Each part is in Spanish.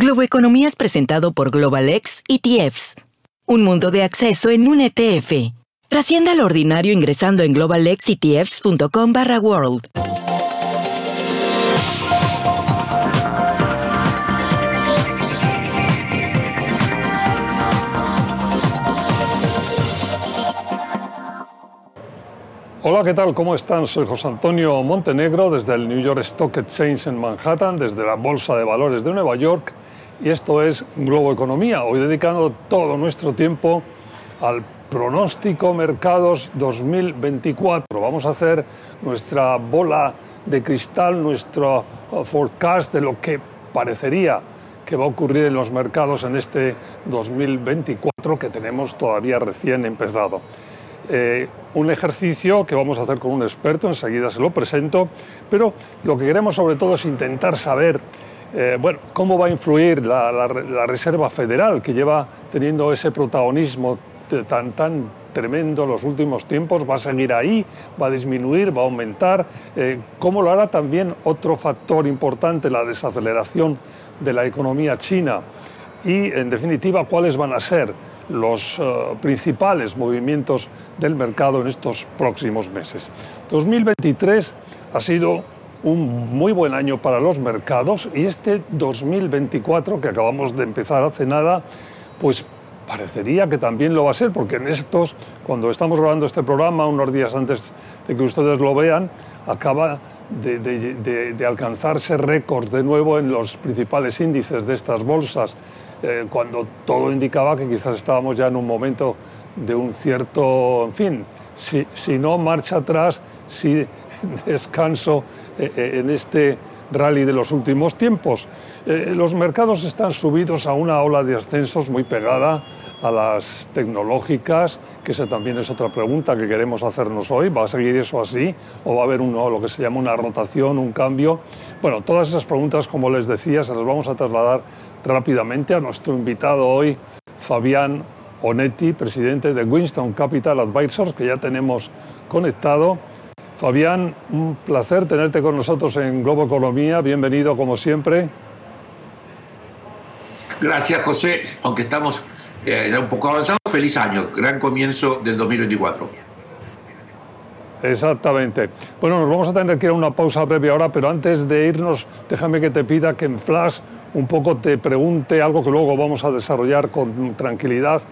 Globo Economía es presentado por GlobalX ETFs. Un mundo de acceso en un ETF. Trascienda lo ordinario ingresando en globalxetfs.com barra world. Hola, ¿qué tal? ¿Cómo están? Soy José Antonio Montenegro desde el New York Stock Exchange en Manhattan, desde la Bolsa de Valores de Nueva York y esto es Globo Economía, hoy dedicando todo nuestro tiempo al pronóstico mercados 2024. Vamos a hacer nuestra bola de cristal, nuestro forecast de lo que parecería que va a ocurrir en los mercados en este 2024 que tenemos todavía recién empezado. Eh, un ejercicio que vamos a hacer con un experto, enseguida se lo presento, pero lo que queremos sobre todo es intentar saber eh, bueno, cómo va a influir la, Reserva Federal, que lleva teniendo ese protagonismo tan, tan tremendo en los últimos tiempos, va a seguir ahí, va a disminuir, va a aumentar, eh, cómo lo hará también otro factor importante, la desaceleración de la economía china y, en definitiva, cuáles van a ser los eh, principales movimientos del mercado en estos próximos meses. 2023 ha sido un muy buen año para los mercados y este 2024 que acabamos de empezar hace nada, pues parecería que también lo va a ser, porque en estos, cuando estamos grabando este programa, unos días antes de que ustedes lo vean, acaba de, alcanzarse récords de nuevo en los principales índices de estas bolsas. Eh, cuando todo indicaba que quizás estábamos ya en un momento de un cierto, en fin, si, si no marcha atrás, si descanso en este rally de los últimos tiempos. los mercados están subidos a una ola de ascensos muy pegada a las tecnológicas, que esa también es otra pregunta que queremos hacernos hoy. ¿Va a seguir eso así o va a haber uno, lo que se llama una rotación, un cambio? Bueno, todas esas preguntas, como les decía, se las vamos a trasladar rápidamente a nuestro invitado hoy, Fabián Onetti, presidente de Winston Capital Advisors, que ya tenemos conectado. Fabián, un placer tenerte con nosotros en Globo Economía. Bienvenido como siempre. Gracias, José. Aunque estamos eh, un poco avanzados, feliz año. Gran comienzo del 2024. Exactamente. Bueno, nos vamos a tener que ir a una pausa breve ahora, pero antes de irnos, déjame que te pida que en Flash un poco te pregunte algo que luego vamos a desarrollar con tranquilidad.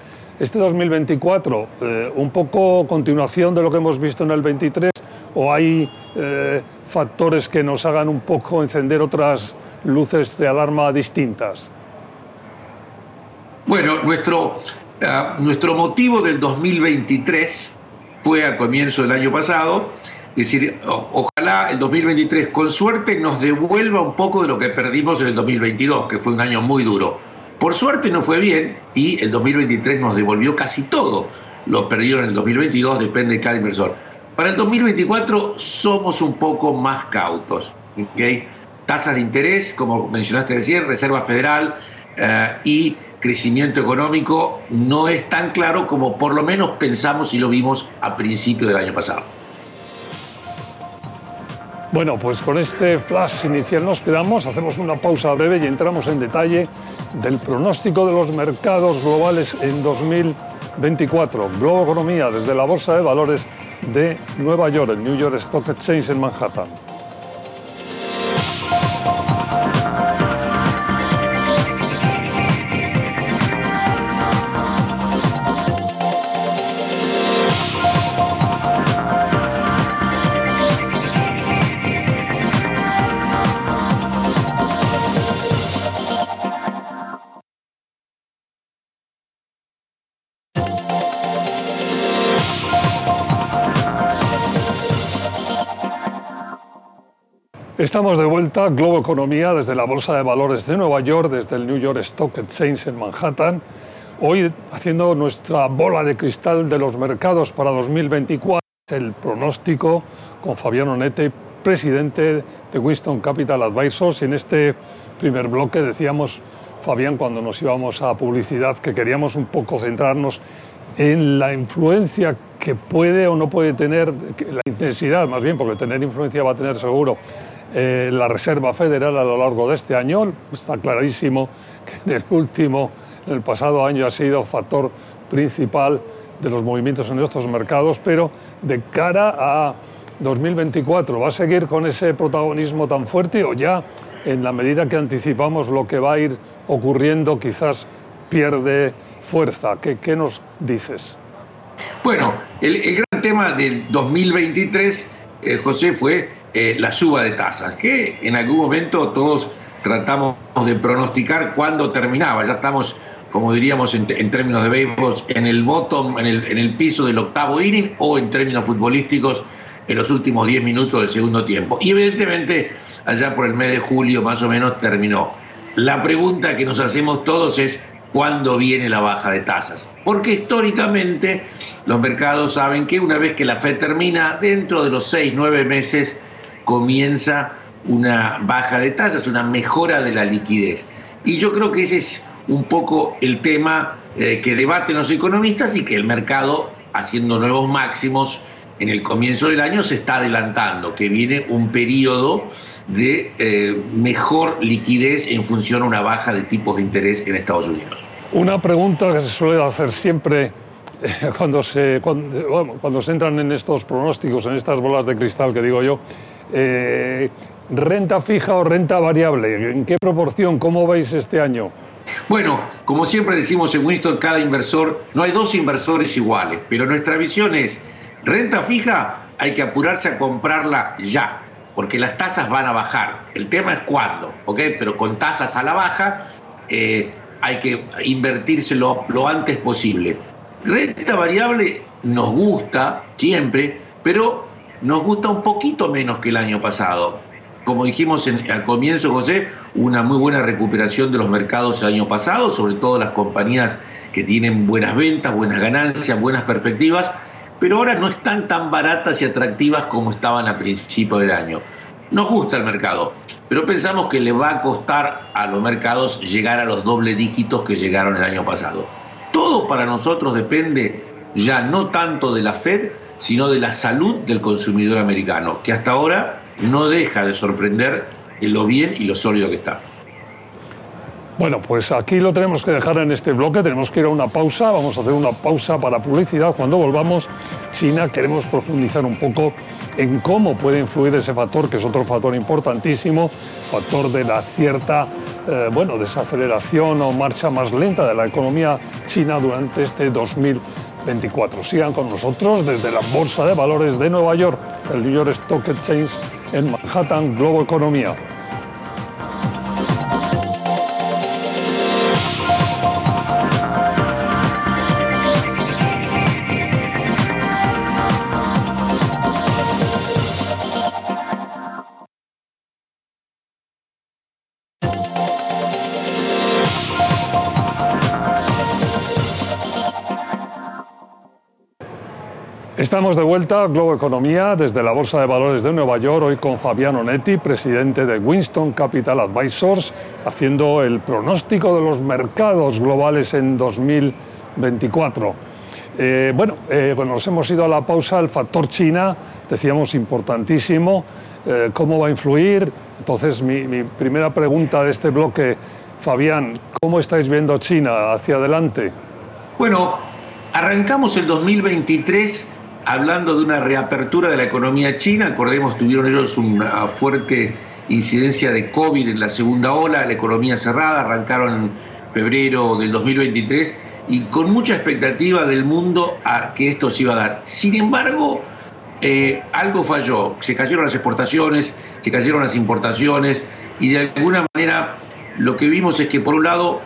Este 2024, eh, un poco continuación de lo que hemos visto en el 23, o hay eh, factores que nos hagan un poco encender otras luces de alarma distintas. Bueno, nuestro, ah, nuestro motivo del 2023 fue a comienzo del año pasado es decir, ojalá el 2023 con suerte nos devuelva un poco de lo que perdimos en el 2022, que fue un año muy duro. Por suerte no fue bien y el 2023 nos devolvió casi todo lo perdido en el 2022, depende de cada inversor. Para el 2024 somos un poco más cautos. ¿okay? Tasas de interés, como mencionaste decir, Reserva Federal eh, y crecimiento económico no es tan claro como por lo menos pensamos y lo vimos a principio del año pasado. Bueno, pues con este flash inicial nos quedamos, hacemos una pausa breve y entramos en detalle del pronóstico de los mercados globales en 2024. Globo Economía desde la Bolsa de Valores de Nueva York, el New York Stock Exchange en Manhattan. Estamos de vuelta, Globo Economía, desde la Bolsa de Valores de Nueva York, desde el New York Stock Exchange en Manhattan. Hoy haciendo nuestra bola de cristal de los mercados para 2024, el pronóstico con Fabián Onete, presidente de Winston Capital Advisors. Y en este primer bloque decíamos, Fabián, cuando nos íbamos a publicidad, que queríamos un poco centrarnos en la influencia que puede o no puede tener, la intensidad más bien, porque tener influencia va a tener seguro, eh, la Reserva Federal a lo largo de este año. Está clarísimo que en el último, en el pasado año ha sido factor principal de los movimientos en estos mercados, pero de cara a 2024, ¿va a seguir con ese protagonismo tan fuerte o ya en la medida que anticipamos lo que va a ir ocurriendo quizás pierde fuerza? ¿Qué, nos dices? Bueno, el, gran tema del 2023, eh, José, fue eh, la suba de tasas, que en algún momento todos tratamos de pronosticar cuándo terminaba. Ya estamos como diríamos en, términos de béisbol, en el bottom, en el, en el piso del octavo inning o en términos futbolísticos en los últimos 10 minutos del segundo tiempo. Y evidentemente allá por el mes de julio más o menos terminó. La pregunta que nos hacemos todos es cuándo viene la baja de tasas. Porque históricamente los mercados saben que una vez que la Fed termina, dentro de los 6, 9 meses comienza una baja de tasas, una mejora de la liquidez. Y yo creo que ese es un poco el tema eh, que debaten los economistas y que el mercado, haciendo nuevos máximos en el comienzo del año, se está adelantando, que viene un periodo de eh, mejor liquidez en función a una baja de tipos de interés en Estados Unidos. Una pregunta que se suele hacer siempre eh, cuando se, cuando, se entran en estos pronósticos, en estas bolas de cristal que digo yo, ¿renta fija o renta variable? ¿En qué proporción? ¿Cómo veis este año? Bueno, como siempre decimos en Winston, cada inversor, no hay dos inversores iguales, pero nuestra visión es, renta fija, hay que apurarse a comprarla ya, porque las tasas van a bajar. El tema es cuándo, ¿ok? Pero con tasas a la baja eh, hay que invertírselo lo antes posible. Renta variable nos gusta siempre, pero nos gusta un poquito menos que el año pasado como dijimos al comienzo, José, una muy buena recuperación de los mercados el año pasado, sobre todo las compañías que tienen buenas ventas, buenas ganancias, buenas perspectivas, pero ahora no están tan baratas y atractivas como estaban a principio del año. Nos gusta el mercado, pero pensamos que le va a costar a los mercados llegar a los doble dígitos que llegaron el año pasado. Todo para nosotros depende ya no tanto de la Fed, sino de la salud del consumidor americano, que hasta ahora no deja de sorprender en lo bien y lo sólido que está. Bueno, pues aquí lo tenemos que dejar en este bloque, tenemos que ir a una pausa, vamos a hacer una pausa para publicidad. Cuando volvamos, China, queremos profundizar un poco en cómo puede influir ese factor, que es otro factor importantísimo, factor de la cierta, eh, bueno, desaceleración o marcha más lenta de la economía china durante este 2024. Sigan con nosotros desde la Bolsa de Valores de Nueva York, el New York Stock Exchange en Manhattan Globo Economía. Estamos de vuelta, Globo Economía, desde la Bolsa de Valores de Nueva York, hoy con Fabiano Netti, presidente de Winston Capital Advisors, haciendo el pronóstico de los mercados globales en 2024. Eh, bueno, eh, nos hemos ido a la pausa, el factor China, decíamos importantísimo, eh, ¿cómo va a influir? Entonces, mi primera pregunta de este bloque, Fabián, ¿cómo estáis viendo China hacia adelante? Bueno, arrancamos el 2023 hablando de una reapertura de la economía china. Acordemos, tuvieron ellos una fuerte incidencia de COVID en la segunda ola, la economía cerrada, arrancaron en febrero del 2023 y con mucha expectativa del mundo a que esto se iba a dar. Sin embargo, eh, algo falló, se cayeron las exportaciones, se cayeron las importaciones y de alguna manera lo que vimos es que por un lado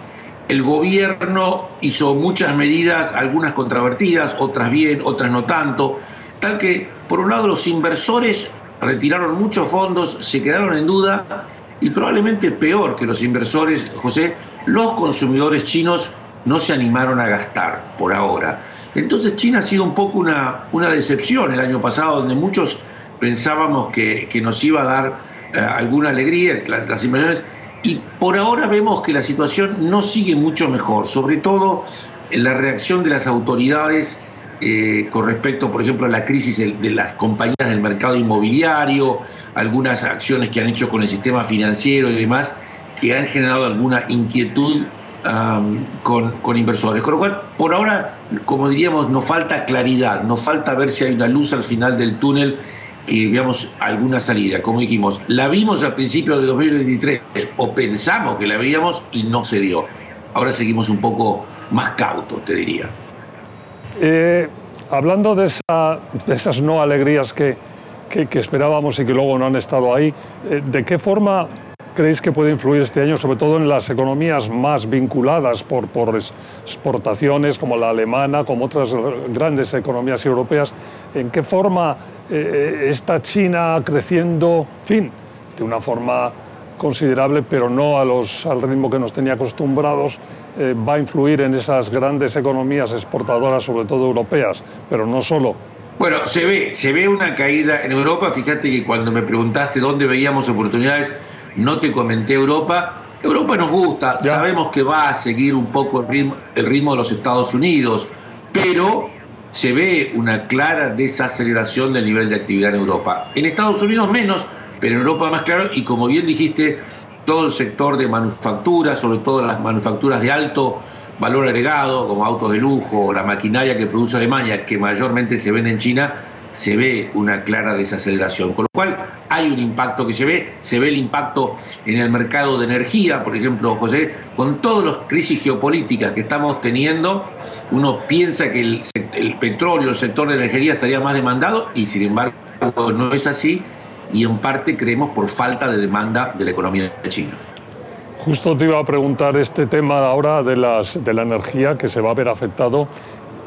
el gobierno hizo muchas medidas, algunas controvertidas, otras bien, otras no tanto, tal que, por un lado, los inversores retiraron muchos fondos, se quedaron en duda y probablemente peor que los inversores, José, los consumidores chinos no se animaron a gastar por ahora. Entonces China ha sido un poco una, decepción el año pasado, donde muchos pensábamos que, nos iba a dar eh, alguna alegría, las inversiones y por ahora vemos que la situación no sigue mucho mejor, sobre todo en la reacción de las autoridades eh, con respecto, por ejemplo, a la crisis de las compañías del mercado inmobiliario, algunas acciones que han hecho con el sistema financiero y demás, que han generado alguna inquietud con, con, inversores. Con lo cual, por ahora, como diríamos, nos falta claridad, nos falta ver si hay una luz al final del túnel que veamos alguna salida. Como dijimos, la vimos al principio de 2023 o pensamos que la veíamos y no se dio. Ahora seguimos un poco más cautos, te diría. Eh, hablando de, esas no alegrías que, esperábamos y que luego no han estado ahí, eh, ¿de qué forma creéis que puede influir este año, sobre todo en las economías más vinculadas por, exportaciones, como la alemana, como otras grandes economías europeas? ¿En qué forma eh, está China creciendo, fin, de una forma considerable, pero no a los, al ritmo que nos tenía acostumbrados? Eh, va a influir en esas grandes economías exportadoras, sobre todo europeas, pero no solo. Bueno, se ve, se ve una caída en Europa. Fíjate que cuando me preguntaste dónde veíamos oportunidades, no te comenté Europa. Europa nos gusta, sabemos que va a seguir un poco el ritmo, el ritmo de los Estados Unidos, pero se ve una clara desaceleración del nivel de actividad en Europa. En Estados Unidos menos, pero en Europa más claro, y como bien dijiste, todo el sector de manufactura, sobre todo las manufacturas de alto valor agregado, como autos de lujo, la maquinaria que produce Alemania, que mayormente se vende en China, se ve una clara desaceleración. Con lo cual hay un impacto que se ve, se ve el impacto en el mercado de energía, por ejemplo, José, con todas las crisis geopolíticas que estamos teniendo, uno piensa que el, el petróleo, el sector de energía estaría más demandado y sin embargo no es así y en parte creemos por falta de demanda de la economía de China. Justo te iba a preguntar este tema ahora de, las, de la energía que se va a ver afectado.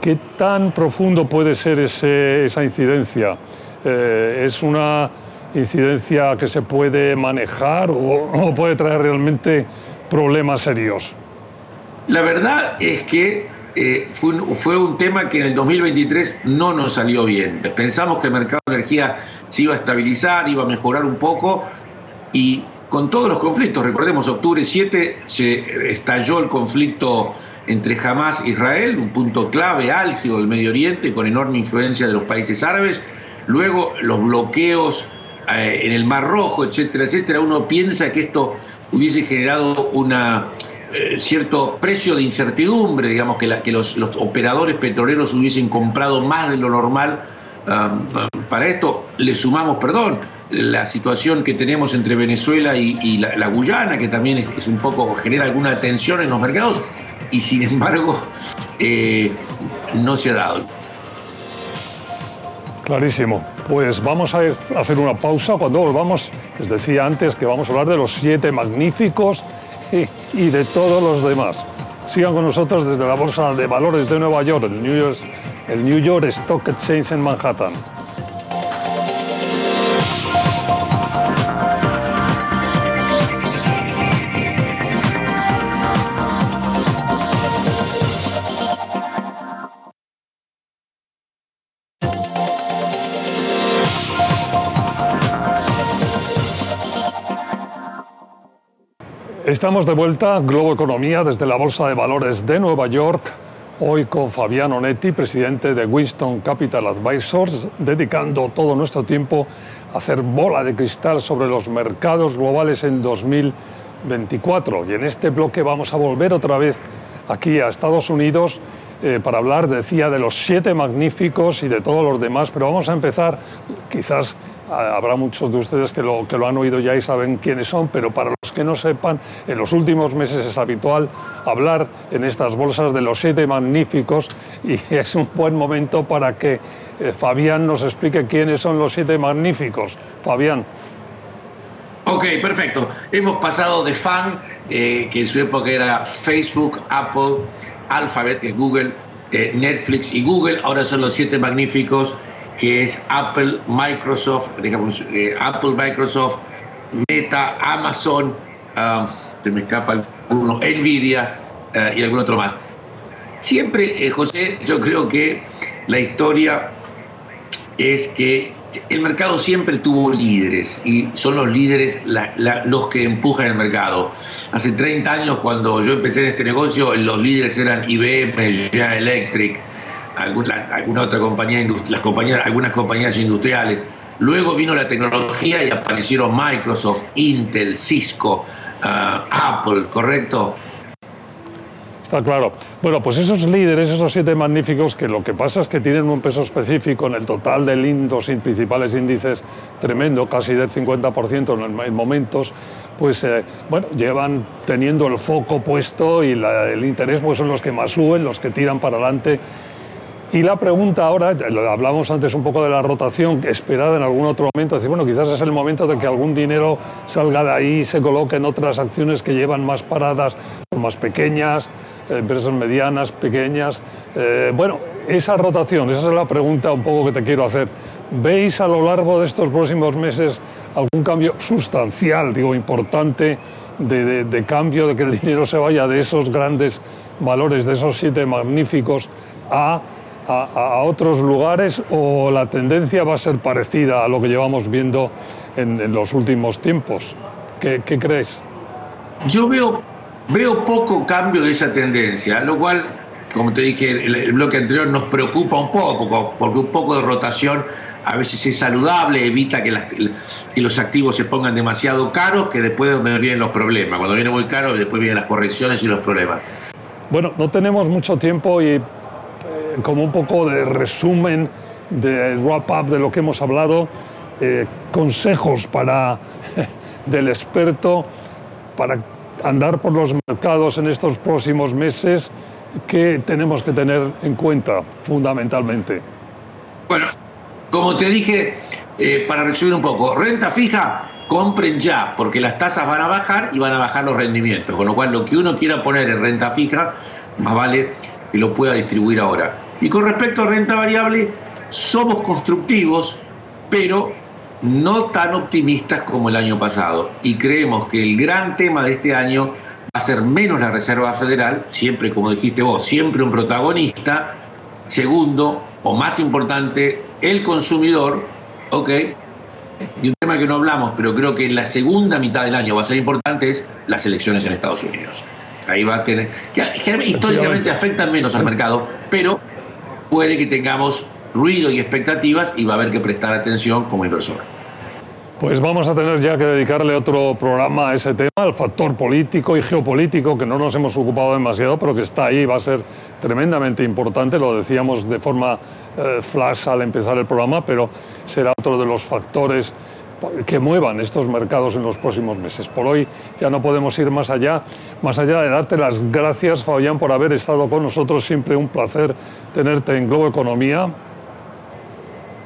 ¿Qué tan profundo puede ser esa incidencia? Eh, ¿Es una incidencia que se puede manejar o, puede traer realmente problemas serios? La verdad es que eh, fue, un, fue, un, tema que en el 2023 no nos salió bien. Pensamos que el mercado de energía se iba a estabilizar, iba a mejorar un poco y con todos los conflictos, recordemos, octubre 7 se estalló el conflicto entre Hamas e Israel, un punto clave, álgido del Medio Oriente, con enorme influencia de los países árabes, luego los bloqueos eh, en el Mar Rojo, etcétera, etcétera. Uno piensa que esto hubiese generado un eh, cierto precio de incertidumbre, digamos, que, que los, operadores petroleros hubiesen comprado más de lo normal para esto le sumamos, perdón, la situación que tenemos entre Venezuela y, la, Guyana, que también es, un poco, genera alguna tensión en los mercados, y sin embargo eh, no se ha dado. Clarísimo. Pues vamos a hacer una pausa. Cuando volvamos, les decía antes que vamos a hablar de los siete magníficos y, de todos los demás. Sigan con nosotros desde la Bolsa de Valores de Nueva York, el New York, el New York Stock Exchange en Manhattan. Estamos de vuelta, Globo Economía, desde la Bolsa de Valores de Nueva York, hoy con Fabián Onetti, presidente de Winston Capital Advisors, dedicando todo nuestro tiempo a hacer bola de cristal sobre los mercados globales en 2024. Y en este bloque vamos a volver otra vez aquí a Estados Unidos eh, para hablar, decía, de los siete magníficos y de todos los demás, pero vamos a empezar quizás habrá muchos de ustedes que lo, que lo han oído ya y saben quiénes son, pero para los que no sepan, en los últimos meses es habitual hablar en estas bolsas de los siete magníficos y es un buen momento para que eh, Fabián nos explique quiénes son los siete magníficos. Fabián. Ok, perfecto. Hemos pasado de fan, eh, que en su época era Facebook, Apple, Alphabet, Google, eh, Netflix y Google, ahora son los siete magníficos que es Apple, Microsoft, digamos, eh, Apple, Microsoft, Meta, Amazon, um, se me escapa alguno, Nvidia uh, y algún otro más. Siempre, eh, José, yo creo que la historia es que el mercado siempre tuvo líderes y son los líderes los que empujan el mercado. Hace 30 años, cuando yo empecé en este negocio, los líderes eran IBM, General Electric, alguna, alguna otra compañía, las compañías, algunas compañías industriales. Luego vino la tecnología y aparecieron Microsoft, Intel, Cisco, ah, Apple, ¿correcto? Está claro. Bueno, pues esos líderes, esos siete magníficos, que lo que pasa es que tienen un peso específico en el total de los principales índices tremendo, casi del 50% en, momentos, pues eh, bueno, llevan teniendo el foco puesto y el interés pues son los que más suben, los que tiran para adelante y la pregunta ahora, hablamos antes un poco de la rotación esperada en algún otro momento, decir, bueno, quizás es el momento de que algún dinero salga de ahí y se coloque en otras acciones que llevan más paradas, más pequeñas, eh, empresas medianas, pequeñas. Eh, bueno, esa rotación, esa es la pregunta un poco que te quiero hacer. ¿Veis a lo largo de estos próximos meses algún cambio sustancial, digo, importante, de cambio, de que el dinero se vaya de esos grandes valores, de esos siete magníficos, a a, otros lugares o la tendencia va a ser parecida a lo que llevamos viendo en, los últimos tiempos? ¿Qué, crees? Yo veo, veo poco cambio de esa tendencia, lo cual, como te dije, el, el bloque anterior nos preocupa un poco, porque un poco de rotación a veces es saludable, evita que, que, los activos se pongan demasiado caros, que después es donde vienen los problemas. Cuando viene muy caro, después vienen las correcciones y los problemas. Bueno, no tenemos mucho tiempo y como un poco de resumen, de wrap-up de lo que hemos hablado, eh, consejos para, del experto para andar por los mercados en estos próximos meses que tenemos que tener en cuenta fundamentalmente. Bueno, como te dije, eh, para resumir un poco, renta fija, compren ya, porque las tasas van a bajar y van a bajar los rendimientos, con lo cual lo que uno quiera poner en renta fija, más vale que lo pueda distribuir ahora. Y con respecto a renta variable, somos constructivos, pero no tan optimistas como el año pasado. Y creemos que el gran tema de este año va a ser menos la Reserva Federal, siempre, como dijiste vos, siempre un protagonista. Segundo, o más importante, el consumidor, ¿ok? Y un tema que no hablamos, pero creo que en la segunda mitad del año va a ser importante, es las elecciones en Estados Unidos. Ahí va a tener, que históricamente afectan menos al mercado, pero puede que tengamos ruido y expectativas y va a haber que prestar atención como inversor. Pues vamos a tener ya que dedicarle otro programa a ese tema, al factor político y geopolítico, que no nos hemos ocupado demasiado, pero que está ahí, va a ser tremendamente importante, lo decíamos de forma eh, flash al empezar el programa, pero será otro de los factores que muevan estos mercados en los próximos meses. Por hoy ya no podemos ir más allá, más allá de darte las gracias, Fabián, por haber estado con nosotros. Siempre un placer tenerte en Globo Economía.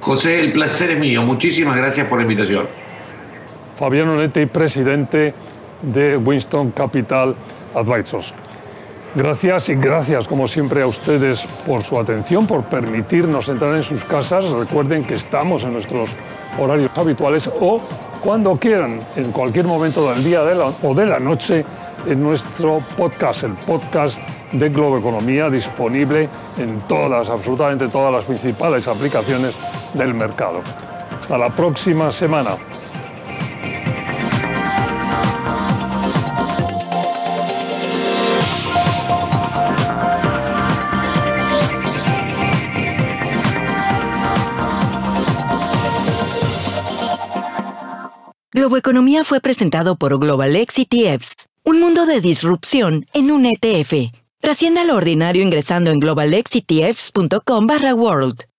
José, el placer es mío. Muchísimas gracias por la invitación. Fabián Onetti, presidente de Winston Capital Advisors. Gracias y gracias como siempre a ustedes por su atención, por permitirnos entrar en sus casas. Recuerden que estamos en nuestros horarios habituales o cuando quieran, en cualquier momento del día o de la noche, en nuestro podcast, el podcast de Globo Economía, disponible en todas, absolutamente todas las principales aplicaciones del mercado. Hasta la próxima semana. Economía fue presentado por Global ETFs, un mundo de disrupción en un ETF. Trascienda lo ordinario ingresando en globalexetfs.com barra world.